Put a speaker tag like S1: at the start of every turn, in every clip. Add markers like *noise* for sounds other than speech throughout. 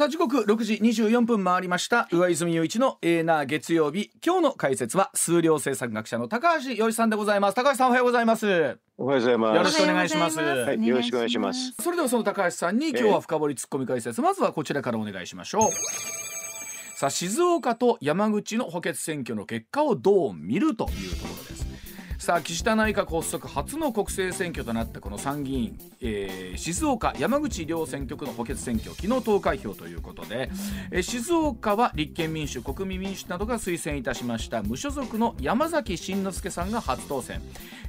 S1: さあ時刻6時24分回りました。上泉雄一のエーナー月曜日。今日の解説は数量政策学者の高橋洋一さんでございます。高橋さんおはようございます。
S2: おはようございます。
S1: よろしくお願いします。
S2: はい、よろしくお願いします。
S1: それではその高橋さんに今日は深掘りツッコミ解説。まずはこちらからお願いしましょう。さあ静岡と山口の補欠選挙の結果をどう見るというところ。ですさあ岸田内閣発足初の国政選挙となったこの参議院、えー静岡山口両選挙区の補欠選挙昨日投開票ということで、えー静岡は立憲民主国民民主などが推薦いたしました無所属の山崎真之輔さんが初当選。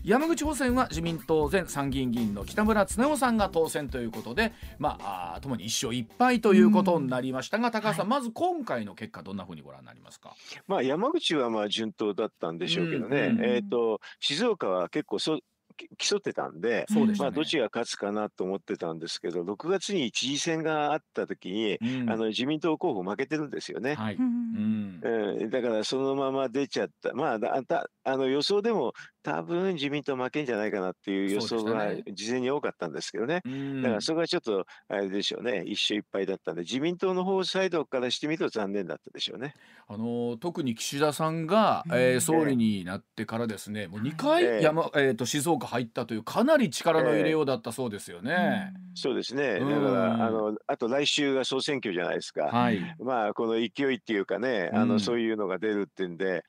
S1: 山口補選は自民党前参議院議員の北村経夫さんが当選ということでまあともに一勝一敗ということになりましたが、高橋さん、まず今回の結果どんなふうにご覧になりますか？
S2: まあ、山口はまあ順当だったんでしょうけどね、えっ、と、静岡は結構そき競ってたんで、
S1: そうでね、
S2: まあ、どっちが勝つかなと思ってたんですけど、6月に知事選があった時に、
S1: うん。
S2: あの自民党候補負けてるんですよね。
S1: はい、
S3: う
S1: うんん。
S2: うん、だからそのまま出ちゃった、まあ、だだあの予想でも多分自民党負けんじゃないかなっていう予想が事前に多かったんですけどね。
S1: うん
S2: だからそこがちょっとあれでしょうね、一勝一敗だったんで、自民党の方サイドからしてみると残念だったでしょうね。
S1: あの特に岸田さんが、
S3: うん
S1: えー総理になってからですね、もう2回
S2: ええ。
S1: 山、えー、と静岡入ったというかなり力の入れようだったそうですよね。
S2: そうですね、だか
S1: うん
S2: ら、あのあと来週が総選挙じゃないですか。
S1: はい、
S2: まあ、この勢いっていうかね、あ
S1: うん。
S2: のそういうのが出るってんで、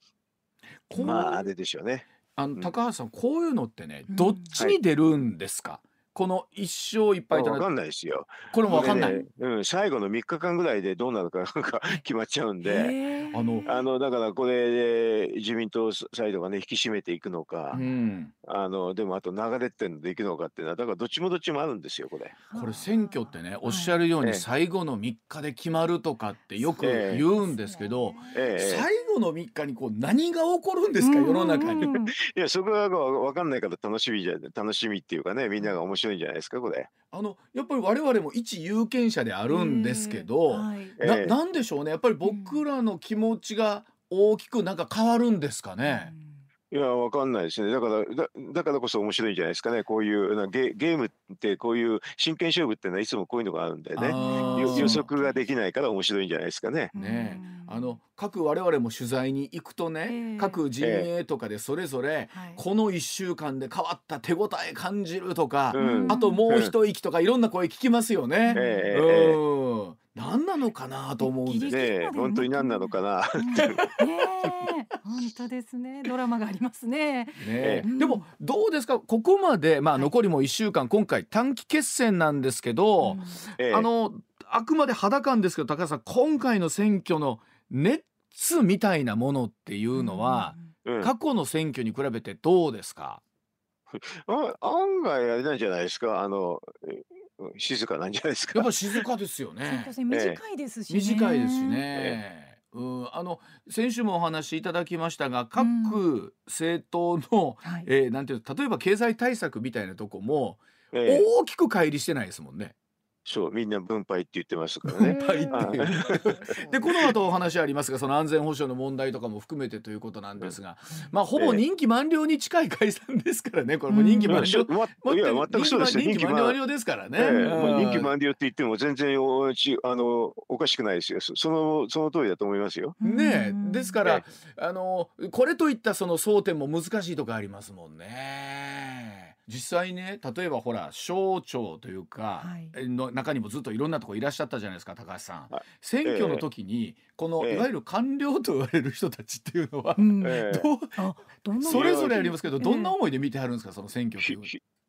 S1: こう
S2: まあ、あれでしょうね。
S1: あの高橋さんこういうのってね
S3: うん
S1: どっちに出るんですか、この一勝一敗とな
S2: わかんないですよ。
S1: これも分かんない。
S2: ねうん、最後の3日間ぐらいでどうなるかなんか *laughs* 決まっちゃうんで。
S1: あの
S2: あのだからこれで自民党サイドがね引き締めていくのか、
S1: うん、
S2: あのでもあと流れっていうのでいくのかっていうのはだからどっちもどっちもあるんですよこれ。
S1: これ選挙ってねおっしゃるよう
S2: ええ。
S1: に最後の3日で決まるとかってよく
S2: ええ。
S1: 言うんですけど、
S2: ええ。
S1: 最後の3日にこう何が起こるんですか世の中に。
S2: いやそこは分かんないから楽しみじゃ楽しみっていうかねみんなが面白いんじゃないですかこれ。
S1: あのやっぱり我々も一有権者であるんですけど、
S3: はい。
S1: な
S2: ええ。
S1: なんでしょうね。やっぱり僕らの気持ちが大きくなんか変わるんですかね。
S2: いやわかんないですね。だからだだからこそ面白いんじゃないですかね。こういうなゲゲームってこういう真剣勝負っていうのはいつもこういうのがあるんでね。
S1: あー
S2: よ予測ができないから面白いんじゃないですかね。
S1: ね。
S3: うん。
S1: あの各我々も取材に行くとね、
S3: ええ。
S1: 各陣営とかでそれぞれ、
S3: はい
S1: この1週間で変わった手応え。感じるとか、
S2: うん
S1: あともう一息とかい。ろんな声聞きますよね。
S2: ええええ
S1: うん何なのかなと思うんで。す
S3: ギリギリ
S2: ねえ本当に何なのかな。
S3: うん。ねえ。本当ですね。ドラマがありますね。
S1: ね
S2: え。
S3: え
S1: でもどうですか？ここまで、まあ、
S3: はい。
S1: 残りも1週間今回短期決戦なんですけど、
S2: ええ。
S1: あのあくまで肌感ですけど高橋さん今回の選挙の熱みたいなものっていうのは、
S2: うん。
S1: 過去の選挙に比べてどうですか、*laughs*
S2: あ案外あれなんじゃないですか？あのえ静かなんじゃないですか
S1: やっぱり静かですよ
S3: 選
S1: ね
S3: 短いですしね。
S1: 短いですしね。うん、あの先週もお話しいただきましたが各政党の、
S3: はい。
S1: えーなんていうの例えば経済対策みたいなとこも
S2: ええ
S1: 大きく乖離してないですもんね。
S2: そうみんな分配って言ってますからね。
S1: 分配っていう。
S2: あ
S1: でこの後お話ありますがその安全保障の問題とかも含めてということなんですが、まあほぼ任期満了に近い解散ですからねこれも任期満了、
S2: ままいや全くそうですよ
S1: 任期満了
S2: 任期満
S1: 了ですからね。
S2: ええまあ任期
S1: うん
S2: 満了って言っても全然おちあのおかしくないですよ。そそのその通りだと思いますよ。
S1: ねえですから、
S2: え
S1: あのこれといったその争点も難しいとこありますもんね。実際ね例えばほら省庁というか、
S3: はい。
S1: の中にもずっといろんなとこいらっしゃったじゃないですか高橋さん。
S2: はい。
S1: 選挙の時に、この、
S2: ええ。
S1: いわゆる官僚と言われる人たちっていうのは、
S3: うん。
S2: ええ。
S1: どう
S3: あどんな
S1: それぞれありますけど、
S3: ええ
S1: どんな思いで見てはるんですかその選挙っていう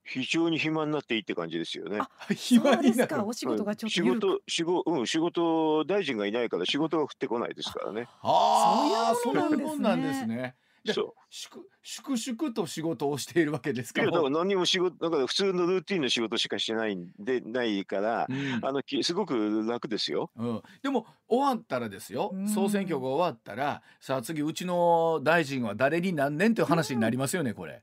S2: 非常に暇になっていいって感じですよね。
S3: あ
S1: 暇になる
S3: そうですか。*laughs* お仕事がちょっと
S2: 仕事仕事うん仕事大臣がいないから仕事が降ってこないですからね。
S1: ああ
S3: そういうもん
S1: なんですね。で
S2: そう。
S1: 粛粛々と仕事をしているわけですか？
S2: ら何にも仕事だから普通のルーティンの仕事しかしてないんでないから、
S1: うん。
S2: あのきすごく楽ですよ。
S1: うん、でも終わったらですよ。
S3: うん。
S1: 総選挙が終わったらさあ次うちの大臣は誰になんねんという話になりますよねこれ。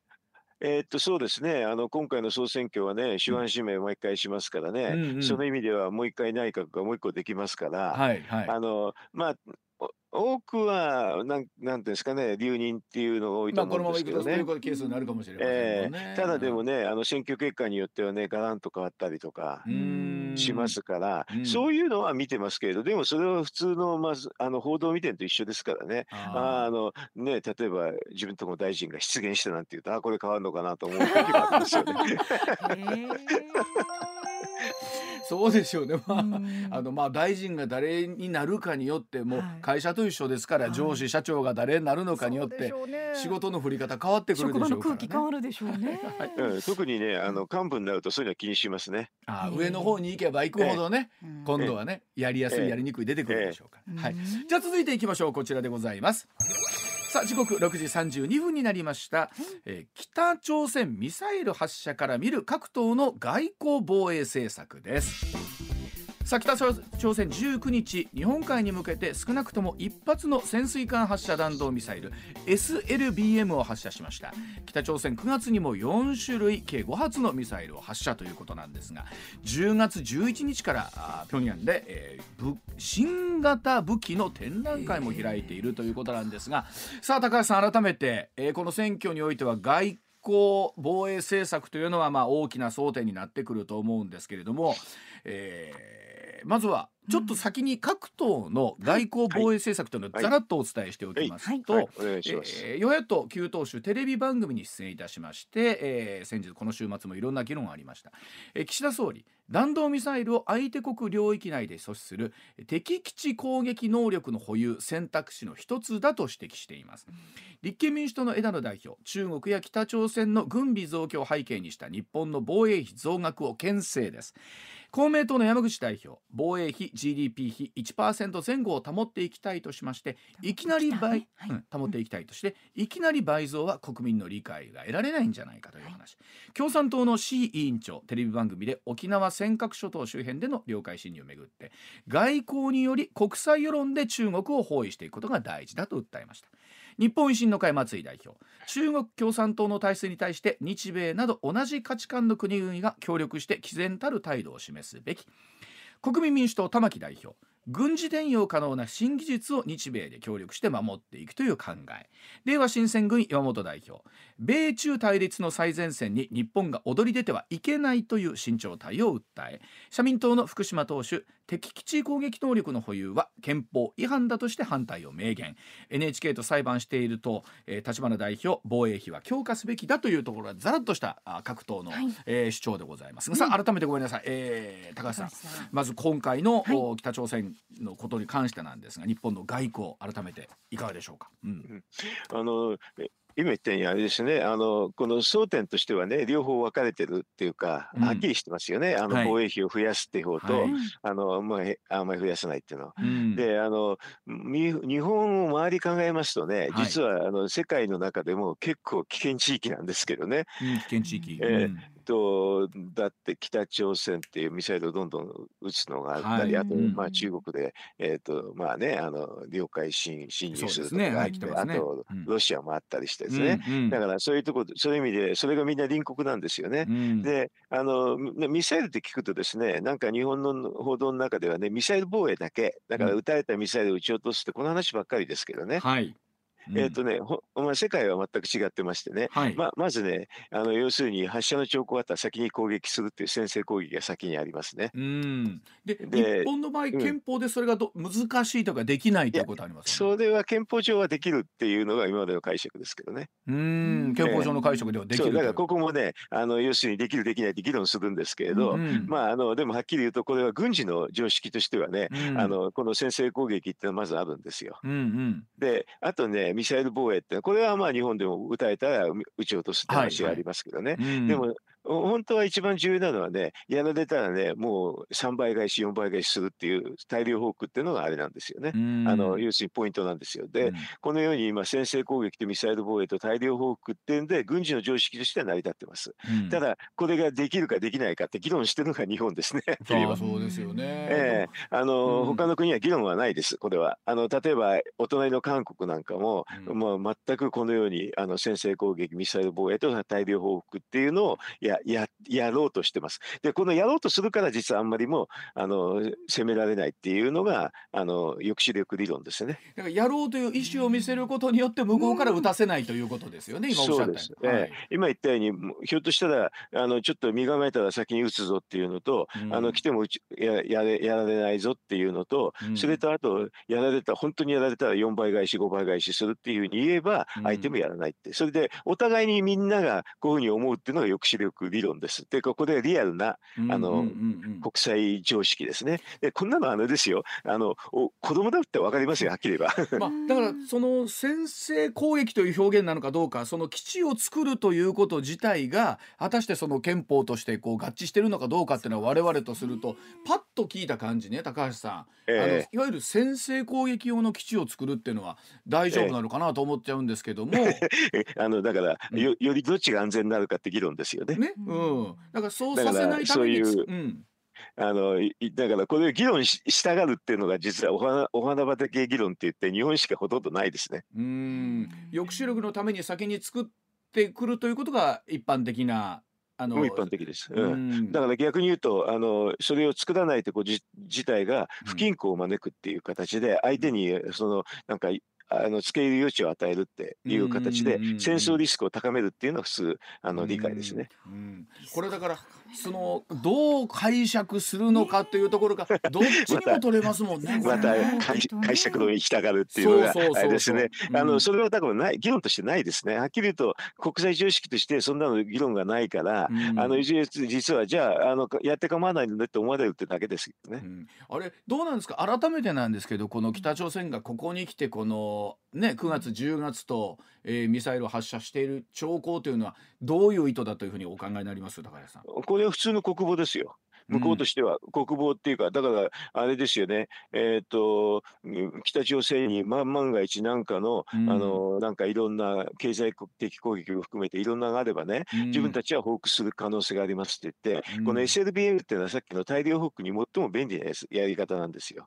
S2: えーっとそうですね。あの今回の総選挙はね手腕指名を毎回しますからね、
S1: うんうん。
S2: その意味ではもう一回内閣がもう一個できますから、
S1: はいはい。
S2: あのまあお多くはなんなんていうんですかね留任っていうのが多いと
S1: まあこ
S2: 思うん
S1: のままいくとそうい
S2: ですけどね。
S1: うケースになるかもしれません
S2: え
S1: もんね。
S2: えただでもねあの選挙結果によってはねガランと変わったりとかしますから、
S1: うん
S2: そういうのは見てますけれどでもそれは普通のまずあの報道見てるのと一緒ですからね。あーあのね、例えば自分とこの大臣が出現したなんて言うとあこれ変わるのかなと思うありますよね。*laughs*
S1: そうでしょうね。まあ、
S3: うん
S1: あのまあ大臣が誰になるかによっても会社と一緒ですから、
S3: はい
S1: 上司社長が誰になるのかによって仕事の振り方変わってくるでしょうから
S3: 職場の空気変
S1: ね。
S3: わるでしょうね。
S2: うん、特にねあの幹部になるとそういうのは気にしますね。
S1: あー上の方に行けば行くほどね、
S3: うん
S1: 今度はねやりやすい
S2: ええ
S1: やりにくい出てくるでしょうから。はい。
S3: うん
S1: じゃあ続いていきましょうこちらでございます。さあ時刻6時32分になりました、えー北朝鮮ミサイル発射から見る各党の外交防衛政策ですさあ北朝鮮19日日本海に向けて少なくとも一発の潜水艦発射弾道ミサイル SLBM を発射しました。北朝鮮9月にも4種類計5発のミサイルを発射ということなんですが10月11日からあ平壌で、えー新型武器の展覧会も開いているということなんですがさあ高橋さん改めて、えーこの選挙においては外交防衛政策というのはまあ大きな争点になってくると思うんですけれども、えーまずはちょっと先に各党の外交防衛政策というのをざらっとお伝えしておきますと、与野党9党首テレビ番組に出演いたしまして、えー先日この週末もいろんな議論がありました、えー岸田総理弾道ミサイルを相手国領域内で阻止する敵基地攻撃能力の保有選択肢の一つだと指摘しています。立憲民主党の枝野代表中国や北朝鮮の軍備増強を背景にした日本の防衛費増額を牽制です公明党の山口代表防衛費 GDP 比1%前後を保っていきたいとしましていきなり倍、
S3: はい。
S1: うん保っていきたいとしていきなり倍増は国民の理解が得られないんじゃないかという話、共産党の C 委員長テレビ番組で沖縄尖閣諸島周辺での領海侵入をめぐって外交により国際世論で中国を包囲していくことが大事だと訴えました日本維新の会松井代表。中国共産党の体制に対して日米など同じ価値観の国々が協力して毅然たる態度を示すべき。国民民主党玉木代表。軍事転用可能な新技術を日米で協力して守っていくという考え。令和新選組山本代表。米中対立の最前線に日本が躍り出てはいけないという慎重態を訴え社民党の福島党首敵基地攻撃能力の保有は憲法違反だとして反対を明言。NHK と裁判していると、えー立花代表防衛費は強化すべきだというところがざらっとしたあ各党の、
S3: はい。
S1: えー主張でございます。が、さあ改めてごめんなさい、えー高橋さん。まず今回の、
S3: はい。
S1: お北朝鮮のことに関してなんですが日本の外交改めていかがでしょうか、うん。
S2: あのえ今言ったようにあれですね。あのこの争点としてはね両方分かれてるっていうか、
S1: うん。
S2: はっきりしてますよね。あの、
S1: はい。
S2: 防衛費を増やすっていう方と、
S1: はい。
S2: あのまあへあんまり増やさないっていうの。は。
S1: うん。
S2: であのみ日本を周り考えますとね、
S1: はい。
S2: 実はあの世界の中でも結構危険地域なんですけどね。
S1: うん危険地域、
S2: えー
S1: うん
S2: とだって北朝鮮っていうミサイルをどんどん撃つのがあったり、
S1: はい。
S2: あと、
S3: うん
S2: まあ、中国で、えーとまあね、あの領海侵侵入すると
S1: そうですね。はいね。
S2: あと
S1: うん。
S2: ロシアもあったりしてですね、
S1: うんうん。
S2: だからそういうとこそういう意味でそれがみんな隣国なんですよね。
S1: うん。
S2: であのミミサイルって聞くとですねなんか日本の報道の中ではねミサイル防衛だけだから
S1: うん
S2: 撃たれたミサイルを撃ち落とすってこの話ばっかりですけどね、
S1: はい、うん。
S2: えっ、とねほまあ、世界は全く違ってましてね。
S1: はい、
S2: ままずねあの要するに発射の兆候があったら先に攻撃するっていう先制攻撃が先にありますね。
S1: うん。で
S2: で
S1: 日本の場合、
S2: ん
S1: 憲法でそれがど難しいとかできないということありますよね。
S2: それは憲法上はできるっていうのが今までの解釈ですけどね。
S1: うん。憲法上の解釈ではできるという。
S2: そうだからここもねあの要するにできるできないって議論するんですけれど、
S1: うん。
S2: まああのでもはっきり言うとこれは軍事の常識としてはね、
S1: うん。
S2: あのこの先制攻撃っていうのはまずあるんですよ。
S1: うんうん。
S2: であとねミサイル防衛ってこれはまあ日本でも撃たれたら撃ち落とすって話がありますけどね。
S1: うん
S2: でもほ本当は一番重要なのはねやられたらねもう3倍返し4倍返しするっていう大量報復っていうのがあれなんですよね。
S1: うん
S2: あの要するにポイントなんですよ。で、
S1: うん
S2: このように今先制攻撃とミサイル防衛と大量報復っていうんで軍事の常識としては成り立ってます。
S1: うん
S2: ただこれができるかできないかって議論してるのが日本ですね。*laughs*
S1: ああそうですよね、
S2: ええあの、
S1: うん
S2: 他の国は議論はないです、これは。あの例えば、お隣の韓国なんかも、
S1: うん
S2: 全くこのようにあの先制攻撃、ミサイル防衛と大量報復っていうのをやややろうとしてます。でこのやろうとするから実はあんまりもあの責められないっていうのがあの抑止力理論ですよね。
S1: だからやろうという意思を見せることによって向こうから打たせないということですよね、今おっしゃったように。
S2: ええ、今言ったようにひょっとしたらあのちょっと身構えたら先に打つぞっていうのと、うん、あの来てもややれやられないぞっていうのと、うん、それとあとやられた本当にやられたら4倍返し5倍返しするっていうふうに言えば相手もやらないって、それでお互いにみんながこういうふうに思うっていうのが抑止力理論です。でここでリアルなあの、国際常識ですね。でこんなのあれですよ。あのお子供だって分かりますよはっきり言えば。
S1: まあ、だからその先制攻撃という表現なのかどうかその基地を作るということ自体が果たしてその憲法としてこう合致してるのかどうかっていうのは我々とするとパッと聞いた感じね高橋さん、えー、あのいわゆる先制攻撃用の基地を作るっていうのは大丈夫なのかなと思っちゃうんですけども、え
S2: ー、あのだからよよりどっちが安全になるかって議論ですよね。
S1: ねうん、だからそうさせないためにそういう、うん。
S2: あのだからこれ議論ししたがるっていうのが実はお花お花畑議論って言って日本しかほとんどないですね。
S1: うん。抑止力のために先に作ってくるということが一般的な
S2: あの一般的です、うん、だから逆に言うとあのそれを作らないってこと自体が不均衡を招くっていう形で相手にそのなんかあの付け入る余地を与えるっていう形で戦争リスクを高めるっていうのは普通あの理解ですね。
S1: うん、これだからそのどう解釈するのかというところが *laughs* どっちにも取れますもんね。
S2: また解釈の行きたがるっていうのがあれですね。あのそれは多分ない議論としてないですね。はっきり言うと国際常識としてそんなの議論がないから、うん、あの実はじゃああのやって構わないのねって思われるってだけですよね、うん、
S1: あれどうなんですか？改めてなんですけどこの北朝鮮がここに来てこのね、9月10月と、えー、ミサイルを発射している兆候というのはどういう意図だというふうにお考えになります高橋さん？
S2: これは普通の国防ですよ。向こうとしては、国防っていうか、だからあれですよね、えっ、ー、と北朝鮮に万万が一なんかの、うん、あのなんかいろんな経済的攻撃を含めていろんながあればね、うん、自分たちは報復する可能性がありますって言って、うん、この SLBM っていうのはさっきの大量報復に最も便利なやり方なんですよ。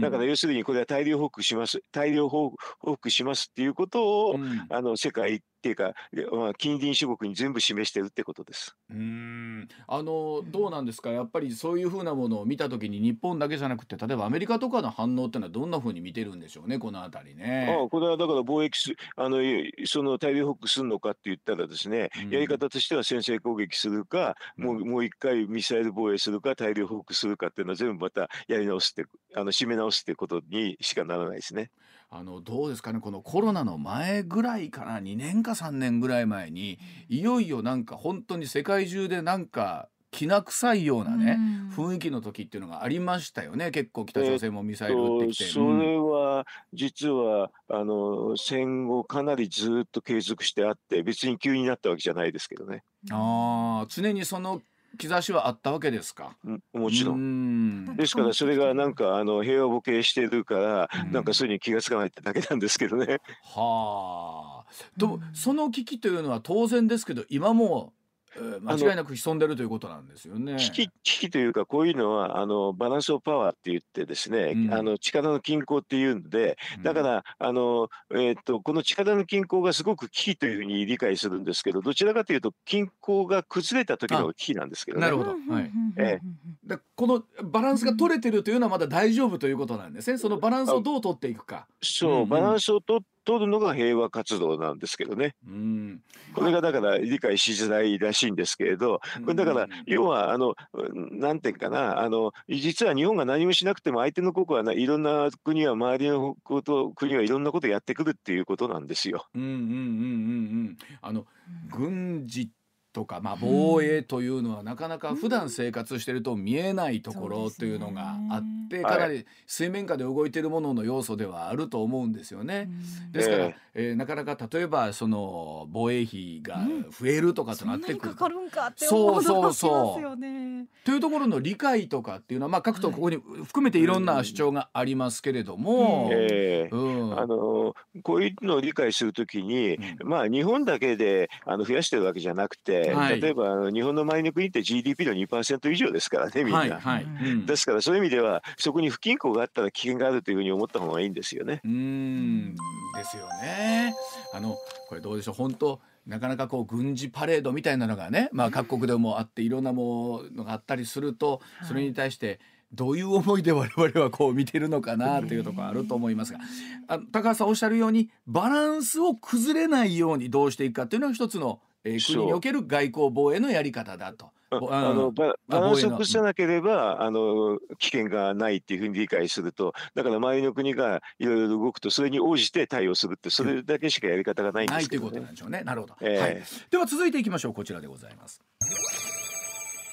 S2: だから要するにこれは大量報復します、大量報復しますっていうことを、あの世界っていうか、まあ、近隣諸国に全部示してるってことです。
S1: うんあのどうなんですか？やっぱりそういうふうなものを見た時に日本だけじゃなくて例えばアメリカとかの反応っていうのはどんなふうに見てるんでしょうね？この辺りね。
S2: ああこれはだから貿易すあのその大量報復するのかって言ったらですね、うん、やり方としては先制攻撃するか、うん、もうもう一回ミサイル防衛するか大量報復するかっていうのは全部またやり直すってあの締め直すってことにしかならないですね。
S1: あのどうですかねこのコロナの前ぐらいかな2年か3年ぐらい前にいよいよなんか本当に世界中でなんかきな臭いようなね、うん、雰囲気の時っていうのがありましたよね。結構北朝鮮もミサイル撃ってきて、
S2: それは実はあの戦後かなりずっと継続してあって別に急になったわけじゃないですけどね。
S1: ああ常にその兆しはあったわけですか？
S2: もちろん。ですからそれがなんかあの平和ボケしてるから、なんかそういうに気が付かないってだけなんですけどね。
S1: はあ。とその危機というのは当然ですけど今も間違いなく潜んでるということなんですよね。
S2: 危機危機というかこういうのはあのバランスオブパワーって言ってですね、うん、あの力の均衡っていうんでだから、あのえー、っとこの力の均衡がすごく危機というふうに理解するんですけどどちらかというと均衡が崩れた時の危機なんですけどね。
S1: なるほど、はい。えー、バランスが取れてるというのはまだ大丈夫ということなんですね。そのバランスをどう取っていくか。
S2: そう、バランスを取取るのが平和活動なんですけどね。うん、これがだから理解しづらいらしいんですけれど、これだから要はあのなんていうかなあの実は日本が何もしなくても相手の国はいろんな国は周りのこと国はいろんなことやってくるっていうことなんですよ。うんうんうんうんう
S1: ん。あの軍事とか、まあ、防衛というのはなかなか普段生活してると見えないところというのがあって、かなり水面下で動いているものの要素ではあると思うんですよね。ですから、えー、なかなか例えばその防衛費が増えるとかとなってくる。
S3: そうそうそ
S1: う。というところの理解とかっていうのは、まあ、各党ここに含めていろんな主張がありますけれども、
S2: えーうん、あのこういうのを理解するときに、うん、まあ日本だけであの増やしてるわけじゃなくてはい、例えば日本の周りの国って GDP の2%以上ですからねみんな、はいはい。うん、ですからそういう意味ではそこに不均衡があったら危険があるというふうに思った方がいいんですよね。
S1: うん。ですよね。あのこれどうでしょう。本当なかなかこう軍事パレードみたいなのがね、まあ、各国でもあっていろんなものがあったりするとそれに対してどういう思いで我々はこう見てるのかなっていうところあると思いますがあ高橋さんおっしゃるようにバランスを崩れないようにどうしていくかっていうのが一つの、えー、国における外交防衛のやり方だと。
S2: あのバランスを崩さなければあの危険がないっていうふうに理解するとだから周りの国がいろいろ動くとそれに応じて対応するってそれだけしかやり方がないんですけど、ね、
S1: ないということなんでしょうね。なるほど、えー、はい、では続いていきましょうこちらでございます。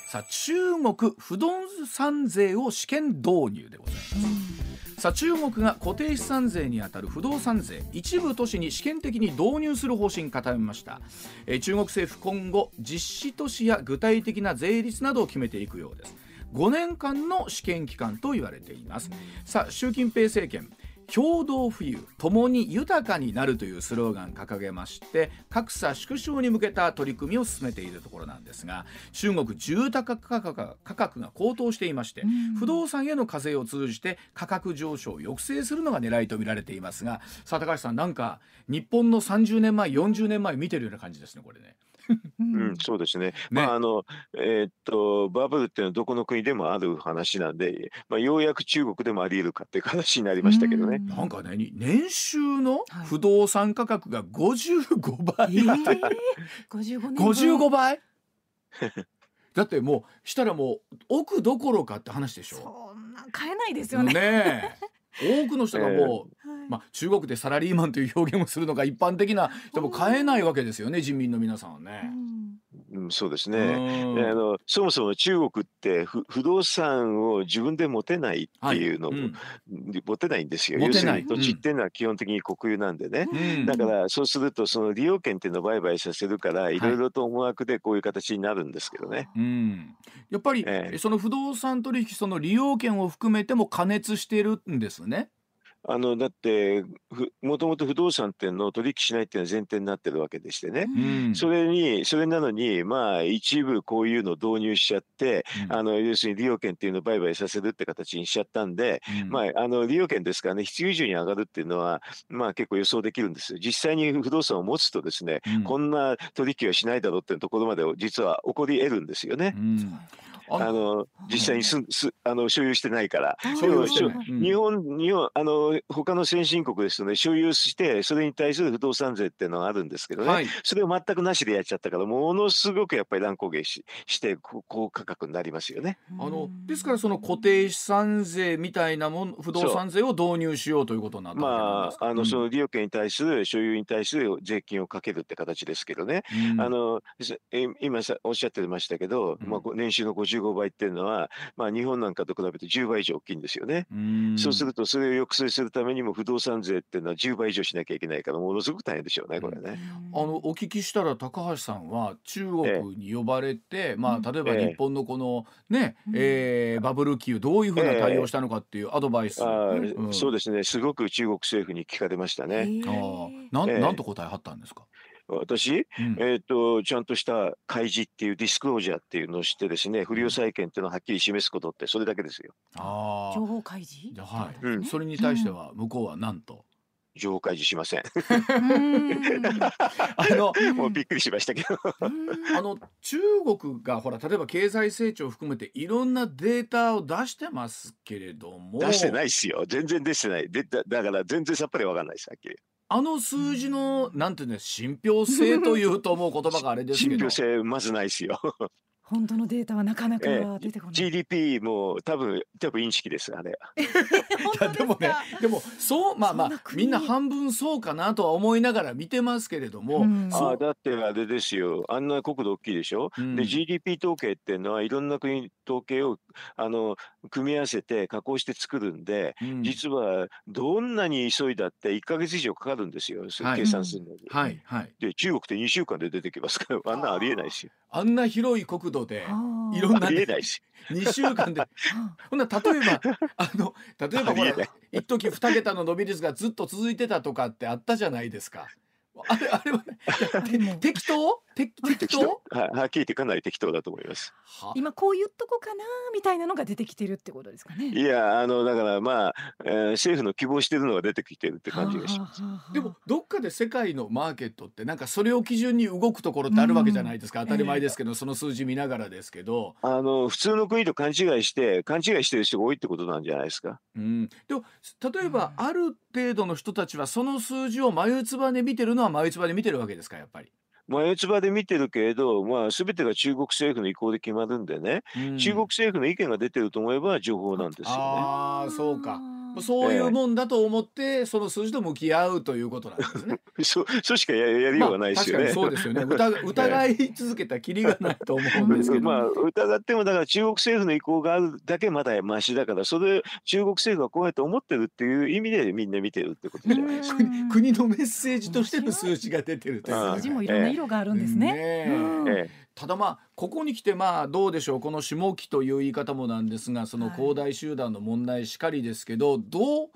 S1: さあ中国不動産税を試験導入でございます。さあ中国が固定資産税にあたる不動産税。一部都市に試験的に導入する方針固めました、えー、中国政府今後実施都市や具体的な税率などを決めていくようです。5年間の試験期間と言われています。さあ習近平政権。共同富裕共に豊かになるというスローガン掲げまして格差縮小に向けた取り組みを進めているところなんですが中国住宅価格が価格が高騰していまして、不動産への課税を通じて価格上昇を抑制するのが狙いと見られていますがさあ高橋さんなんか日本の30年前40年前見てるような感じですねこれね。
S2: うん、そうですね。ね。まああのえー、っとバブルっていうのはどこの国でもある話なんで、まあようやく中国でもあり得るかっていう話になりましたけどね。
S1: なんかね年収の不動産価格が55倍、
S3: はい、えー、55, 55
S1: 倍だってもうしたらもう奥どころかって話でしょ？
S3: そんな買えないですよね。
S1: ね多くの人がもう、えーまあ、中国でサラリーマンという表現をするのが一般的な人も買えないわけですよね人民の皆さんはね。
S2: うん、そうですね。あのそもそも中国って不動産を自分で持てないっていうの、はいうん、持てないんですよ。要するに土地っていうのは基本的に国有なんでね。うん、だからそうするとその利用権っていうのを売買させるからいろいろと思惑でこういう形になるんですけどね。はい、
S1: うん、やっぱり、えー、その不動産取引その利用権を含めても加熱してるんですね。
S2: あのだってもともと不動産っていうのを取引しないっていうのは前提になってるわけでしてね、うん、それにそれなのにまあ一部こういうのを導入しちゃって、うん、あの要するに利用権っていうのを売買させるって形にしちゃったんで、うん、まああの利用権ですからね必要以上に上がるっていうのはまあ結構予想できるんですよ。実際に不動産を持つとですね、こんな取引はしないだろうっていうところまで実は起こり得るんですよね。あの実際にすすあの所有してないから。日本日本あの他の先進国ですとね。所有してそれに対する不動産税っていうのがあるんですけどね、はい、それを全くなしでやっちゃったからものすごくやっぱり乱高下しして高価格になりますよね。
S1: あのですからその固定資産税みたいなもの不動産税を導入しようということになった
S2: まああの、その利用権に対する所有に対する税金をかけるって形ですけどね、うん、あの今さおっしゃってましたけど、うん、まあ年収の50 15倍っていうのは、まあ、日本なんかと比べて10倍以上大きいんですよね。そうするとそれを抑制するためにも不動産税っていうのは10倍以上しなきゃいけないからものすごく大変でしょうねこれね。
S1: あのお聞きしたら高橋さんは中国に呼ばれて、ええ、まあ、例えば日本のこのね、ええー、バブル期どういうふうな対応したのかっていうアドバイス、え
S2: うん、そうですね。すごく中国政府に聞かれましたね。
S1: あなん、なんと答えはったんですか？
S2: 私、うん、えっ、ー、と、ちゃんとした開示っていうディスクロージャーっていうのを知ってですね、不良債権っていうのをはっきり示すことってそれだけですよ。
S3: ああ。情報開示？
S1: はい、うん。それに対しては向こうは何と、
S2: 情報開示しません。*laughs* あの *laughs* もうびっくりしましたけど。
S1: あの中国がほら例えば経済成長を含めていろんなデータを出してますけれども。
S2: 出してないですよ。全然出してない。でだだから全然さっぱりわかんないですはっきり
S1: あの数字のなんていうんです信憑性というと思う言葉があれですけど。
S2: 信憑性まずないですよ。
S3: 本当のデータはなかなか出てこない。
S2: GDP も多分多分インチキですあれ。
S1: いやでもねでもそうまあまあみんな半分そうかなとは思いながら見てますけれども、うん、
S2: あだってあれですよ。あんな国土大きいでしょ？うん、で GDP 統計っていうのはいろんな国統計をあの組み合わせて加工して作るんで、うん、実はどんなに急いだって1か月以上かかるんですよ、はい、計算するのに。
S1: はいはい、
S2: で中国って2週間で出てきますからあんなありえないですよ。
S1: あんな広い国土でいろんな、
S2: ね、2
S1: 週間で。ほんな例えば *laughs* あの例えばほら一時二桁の伸び率がずっと続いてたとかってあったじゃないですか。あれあれはね適当？適
S2: 適
S1: 当？
S2: 当？ははっきり言ってかなり適当だと思います。
S1: は
S3: 今こう言っとこうかなみたいなのが出てきてるってことですかね。
S2: いやあのだからまあ、えー政府の希望してるのが出てきてるって感じがします。
S1: でもどっかで世界のマーケットってなんかそれを基準に動くところってあるわけじゃないですか、
S3: うん
S1: 当たり前ですけど、その数字見ながらですけど、
S2: あの普通の国と勘違いして勘違いしてる人が多いってことなんじゃないですか。
S1: うん、でも例えば
S3: うん
S1: ある程度の人たちはその数字を眉唾で見てるのは眉唾で見てるわけですかやっぱり。
S2: 眉唾で見てるけれど、まあ、全てが中国政府の意向で決まるんでね、
S1: うん。
S2: 中国政府の意見が出てると思えば情報なんですよね。
S1: ああそうか。
S3: あー。
S1: そういうもんだと思ってその数字と向き合うということなんですね。*laughs*
S2: そうそうしかややりようがないですよね。
S1: まあ確かにそうですよね。*laughs* 疑疑い続けたらきりがないと思うんですけど、*laughs*
S2: まあ疑ってもだから中国政府の意向があるだけまだマシだからそれ中国政府がこうやって思ってるっていう意味でみんな見てるってことじゃないですか。
S1: 国国のメッセージとしての数字が出てるという。
S2: あー
S3: 数字もいろんな色があるんですね。
S1: え
S3: うん。
S2: え
S1: ただまあここに来てまあどうでしょう。この下期という言い方もなんですがその
S3: はい。
S1: 恒大集団の問題しかりですけど、どう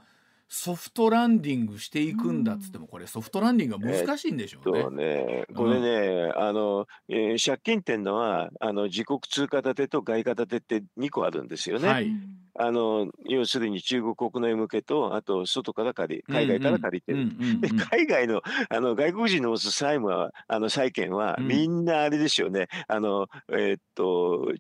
S1: ソフトランディングしていくんだっつってもこれソフトランディングが難しいんでしょうね。
S2: そうね、これね、あの、えー借金っていうのは、あの自国通貨建てと外貨建てって2個あるんですよね。
S1: はい。
S3: うん
S2: あの要するに中国国内向けと、あと外から借り、海外から借りてる。で
S1: うん
S2: 海外のあの外国人の持つ債務は、あの債券は、
S1: うん。
S2: みんなあれでしょうね、あのえーっと、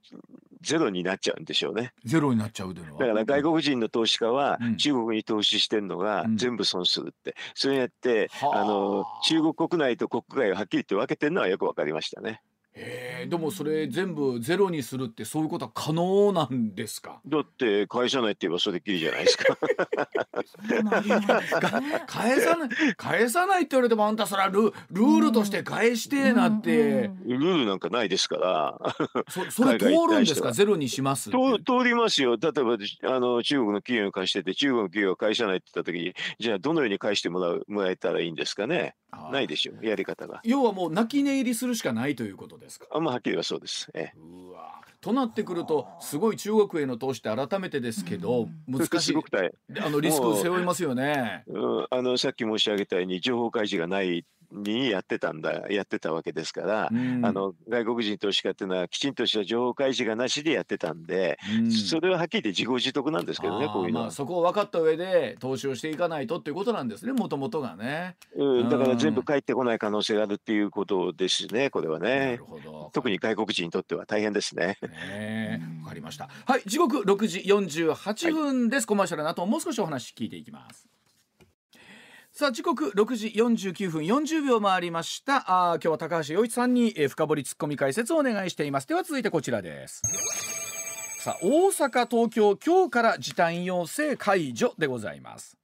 S2: ゼロになっちゃうんでしょうね。
S1: ゼロになっちゃうというのは。
S2: だから外国人の投資家は
S1: うん。
S2: 中国に投資してるのが
S1: うん。
S2: 全部損するって、そうやって
S1: はあ。
S2: あの中国国内と国外をはっきり言って分けてるのはよく分かりましたね。
S1: へえでもそれ全部ゼロにするってそういうことは可能なんですか？
S2: だって返さないって言えばそれっきりじゃないですか。
S3: そうなんですね *laughs*
S1: 返さない返さないって言われてもあんたそれはルルールとして返してなって、
S3: うん
S2: ルールなんかないですから。
S1: そそれ通るんですか？ゼロにします
S2: 通通りますよ。例えばあの中国の企業に貸してて中国の企業が返さないって言った時にじゃあどのように返してもらうもらえたらいいんですかね？ないでしょやり方が。
S1: 要はもう泣き寝入りするしかないということですか？
S2: あんまはっきりはそうです。ええ。
S1: うわ。となってくるとすごい中国への投資って改めてですけど難しい。あのリスク背負いますよね。
S2: うん、あのさっき申し上げたように情報開示がないにやってたんだやってたわけですから、
S1: うん。
S2: あの外国人投資家っていうのはきちんとした情報開示がなしでやってたんで、
S1: うん。
S2: それははっきり言って自業自得なんですけどねこういうのは、
S1: まあそこを分かった上で投資をしていかないとっていうことなんですねもともとがね。
S2: うん、だか
S1: うん。
S2: ら全部返ってこない可能性があるっていうことですねこれは
S1: な
S2: ね
S1: るほど。
S2: 特に外国人にとっては大変ですね。
S1: わかりました。はい時刻6時48分です、コマーシャルの後もう少しお話聞いていきます。さあ時刻6時49分。40秒回りました。あー今日は高橋洋一さんに、えー深掘りツッコミ解説をお願いしています。では続いてこちらです。さあ大阪東京今日から時短要請解除でございます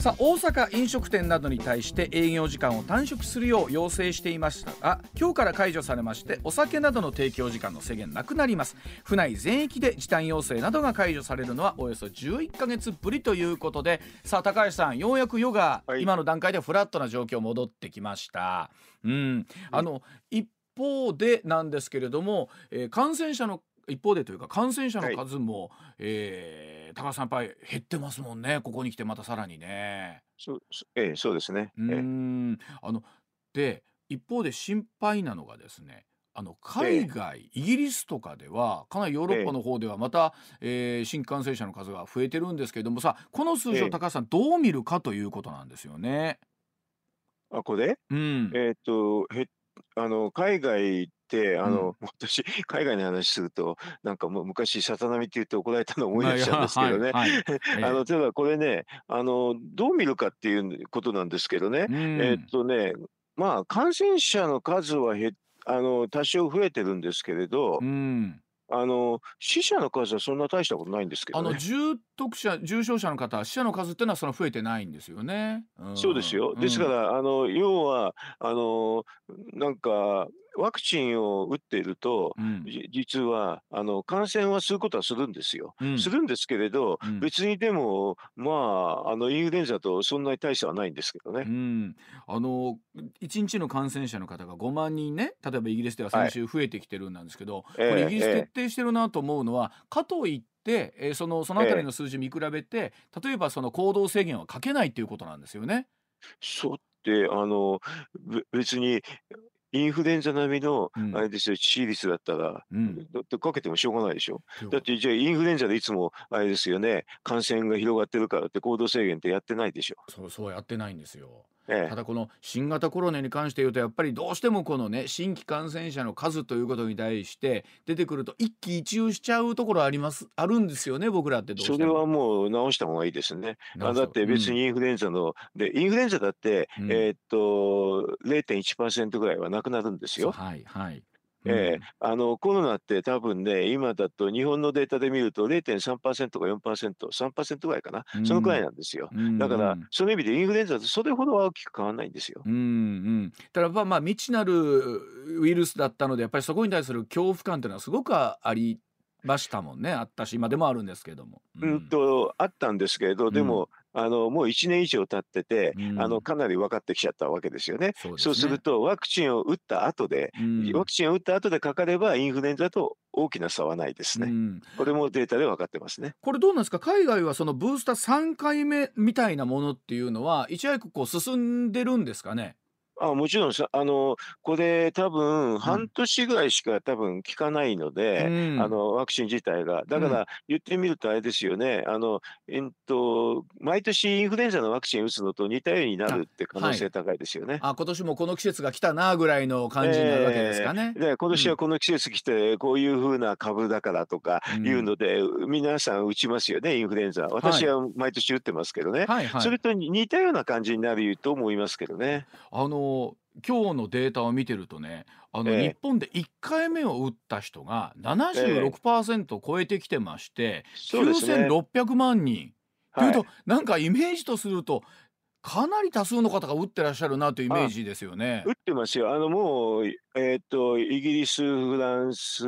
S1: さあ大阪飲食店などに対して営業時間を短縮するよう要請していましたが今日から解除されましてお酒などの提供時間の制限なくなります。府内全域で時短要請などが解除されるのはおよそ11ヶ月ぶりということでさあ高橋さんようやく夜が
S2: はい。
S1: 今の段階でフラットな状況戻ってきました、うん、あの一方でなんですけれども、えー感染者の一方でというか感染者の数も、えー高橋さんやっぱり減ってますもんね。ここに来てまたさらにね。
S2: そうそええそうですね。ええ。
S1: んあので一方で心配なのがですねあの海外、イギリスとかではかなりヨーロッパの方ではまた、えー新規感染者の数が増えてるんですけれどもさこの数字
S2: ええ。
S1: を高橋さんどう見るかということなんですよね。
S2: あこれ
S1: うん、
S2: えっ、とへあの海外あの、*laughs* 私海外の話するとなんかもう昔さざ波って言って怒られたのを思い出しちゃうんですけどね。
S1: はいはいえ *laughs* え
S2: あのただこれねあのどう見るかっていうことなんですけどね、
S1: うん
S2: えっとねまあ感染者の数は減っあの多少増えてるんですけれど、
S1: うん
S2: あの死者の数はそんな大したことないんですけ
S1: あの
S2: どね。
S1: 重篤者重症者の方死者の数っていうのはその増えてないんですよね。ん
S2: そうですよ。ですか、
S1: うん
S2: ら、あの要はあのなんかワクチンを打っていると、
S1: うん
S2: じ実はあの感染はすることはするんですよ。
S1: うん
S2: するんですけれど、
S1: うん
S2: 別にでもまああのインフルエンザとそんなに大差はないんですけどね。
S1: うん、あの1日の感染者の方が5万人ね例えばイギリスでは先週増えてきてるんなんですけど、
S2: ええ
S1: これイギリス
S2: ええ
S1: 徹底してるなと思うのは、かといって、えーそのそのあたりの数字見比べて、例えばその行動制限はかけないっていうことなんですよね。
S2: そうってあのべ別にインフルエンザ並みの
S1: うん
S2: あれですよ、致死率だったら、
S1: うん
S2: かけてもしょうがないでしょ。だってじゃあインフルエンザでいつもあれですよね、感染が広がってるからって行動制限ってやってないでしょ。
S1: そうそうやってないんですよ。
S2: え
S1: ただこの新型コロナに関して言うとやっぱりどうしてもこのね新規感染者の数ということに対して出てくると一喜一憂しちゃうところありますあるんですよね僕らって
S2: え
S1: どうしても。
S2: それはもう直した方がいいですね。あだって別にインフルエンザの、でインフルエンザだって、
S1: うん
S2: えーっと0.1%ぐらいはなくなるんですよ。
S1: はいはい。
S2: ええあのコロナって多分ね、今だと日本のデータで見ると0.3%か4%、3%ぐらいかな、
S1: うん
S2: そのくらいなんですよ。
S1: うん
S2: だから、
S1: うん。
S2: その意味でインフルエンザとそれほどは大きく変わらないんですよ。
S1: うんうん、ただまあまあ未知なるウイルスだったのでやっぱりそこに対する恐怖感というのはすごくありましたもんね。あったし今でもあるんですけども。
S2: うん、とあったんですけれど、でも、あのもう1年以上経ってて、
S1: うん
S2: あのかなり分かってきちゃったわけですよね。
S1: そうね
S2: すると、ワクチンを打った後で、
S1: うん
S2: ワクチンを打った後でかかれば、インフルエンザと大きな差はないですね。
S1: うん
S2: これもデータで分かってますね。
S1: これどうなんですか？海外はそのブースター3回目みたいなものっていうのはいち早くこう進んでるんですかね？
S2: あもちろんさあの、これ、多分半年ぐらいしか多分効かないので、
S1: うん
S2: あのワクチン自体が。だから言ってみるとあれですよね、あのえっと、毎年インフルエンザのワクチン打つのと似たようになるって可能性高いですよね。
S1: あ今年もこの季節が来たなぐらいの感じになるわけですかね。
S2: で今年はこの季節来て、こういうふうな株だからとか
S1: うん
S2: いうので、皆さん打ちますよね、インフルエンザ。私は毎年打ってますけどね。
S1: はいはい
S2: それと似たような感じになると思いますけどね。
S1: あの今日のデータを見てるとねあの、
S2: ええ
S1: 日本で1回目を打った人が76%を超えてきてまして、
S2: そうですね。
S1: 9600万人。と
S2: はい
S1: いうとなんかイメージとするとかなり多数の方が打ってらっしゃるなというイメージですよね
S2: 打。ってますよ。あのもう、えっ、と、イギリス、フランス、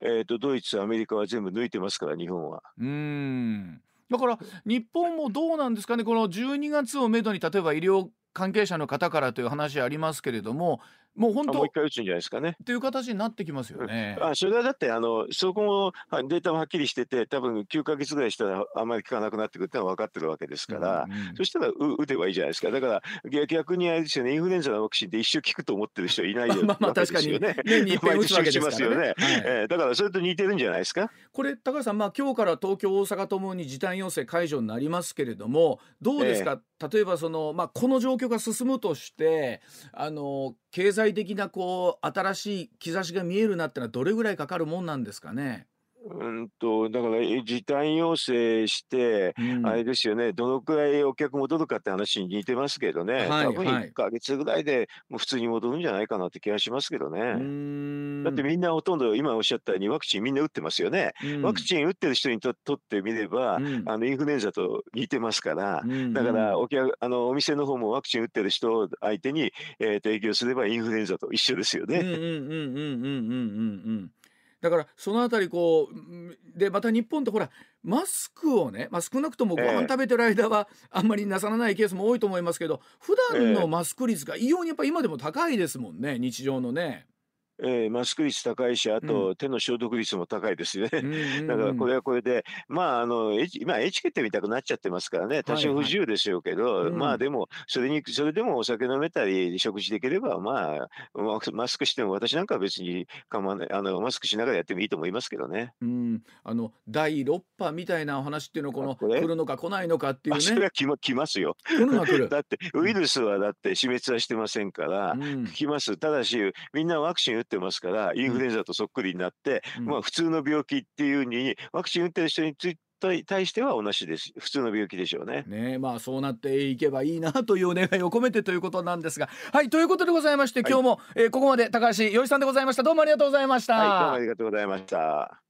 S2: えっ、と、ドイツ、アメリカは全部抜いてますから、日本は。
S1: うーんだから日本もどうなんですかねこの12月をめどに例えば医療関係者の方からという話ありますけれどももう本当
S2: あもう一回打つんじゃないですかね。
S1: っていう形になってきますよね。
S2: あそれはだってあの、そこもはデータもはっきりしてて、多分9ヶ月ぐらいしたらあんまり効かなくなってくるってのは分かってるわけですから、
S1: うんうん
S2: そしたらう打てばいいじゃないですか。だから逆逆にあれですよね、インフルエンザのワクチンって一生効くと思ってる人いない
S1: まあまあまあ
S2: わけですよね。*laughs* *laughs*
S1: 年に一遍打つわけです
S2: よね。
S1: はい
S2: えーだからそれと似てるんじゃないですか？
S1: これ高橋さん、まあ、今日から東京大阪ともに時短要請解除になりますけれどもどうですか、例えばその、まあ、この状況が進むとしてあの経済的なこう新しい兆しが見えるなってのはどれぐらいかかるもんなんですかね？
S2: うんと、だからえ時短要請して、
S1: うん。
S2: あれですよね、どのくらいお客戻るかって話に似てますけどね、
S1: はい
S2: 多分
S1: はい。
S2: 1ヶ月ぐらいでもう普通に戻るんじゃないかなって気がしますけど
S1: う
S2: ね。だってみんなほとんど今おっしゃったようにワクチンみんな打ってますよね。
S1: うん。
S2: ワクチン打ってる人にととってみれば、
S1: うん。
S2: あのインフルエンザと似てますから、
S1: うん
S2: だからお客あのお店の方もワクチン打ってる人を相手に、えーと営業すればインフルエンザと一緒ですよね。
S1: だからそのあたりこううんでまた日本ってほらマスクをね、まあ、少なくともご
S2: ええ
S1: 飯食べてる間はあんまりなさらないケースも多いと思いますけど普段
S2: ええ
S1: のマスク率が異様にやっぱ今でも高いですもんね日常のね。
S2: えーマスク率高いし、あ
S1: う
S2: と手の消毒率も高いですよね。*laughs* だからこれはこれで、まあ、あの、エチまあ、エチケットみたくなっちゃってますからね、多少不自由でしょうけど、
S1: うん
S2: まあでも、それに、それでもお酒飲めたり、食事できれば、まあ、ママスクしても、私なんかは別に構わない、あの、マスクしながらやってもいいと思いますけどね。
S1: うん、あの第6波みたいなお話っていうのはこの来るのか来ないのかっていう
S2: あそれ
S1: ね
S2: は来ま来ますよ。
S1: 来るのは来る。*laughs*
S2: だって、ウイルスはだって死滅はしてませんから、
S1: うん
S2: 来ます。ただし、みんなワクチン打ってますから、インフルエンザとそっくりになって、
S1: うん
S2: まあ普通の病気っていうに、ワクチン打ってる人につい対対しては同じです。普通の病気でしょうね。
S1: ねえまあそうなっていけばいいなというお願いを込めてということなんですがはいということでございまして今日も、えーここまで高橋よいさんでございましたどうもありがとうございました。
S2: はい、どうもありがとうございました。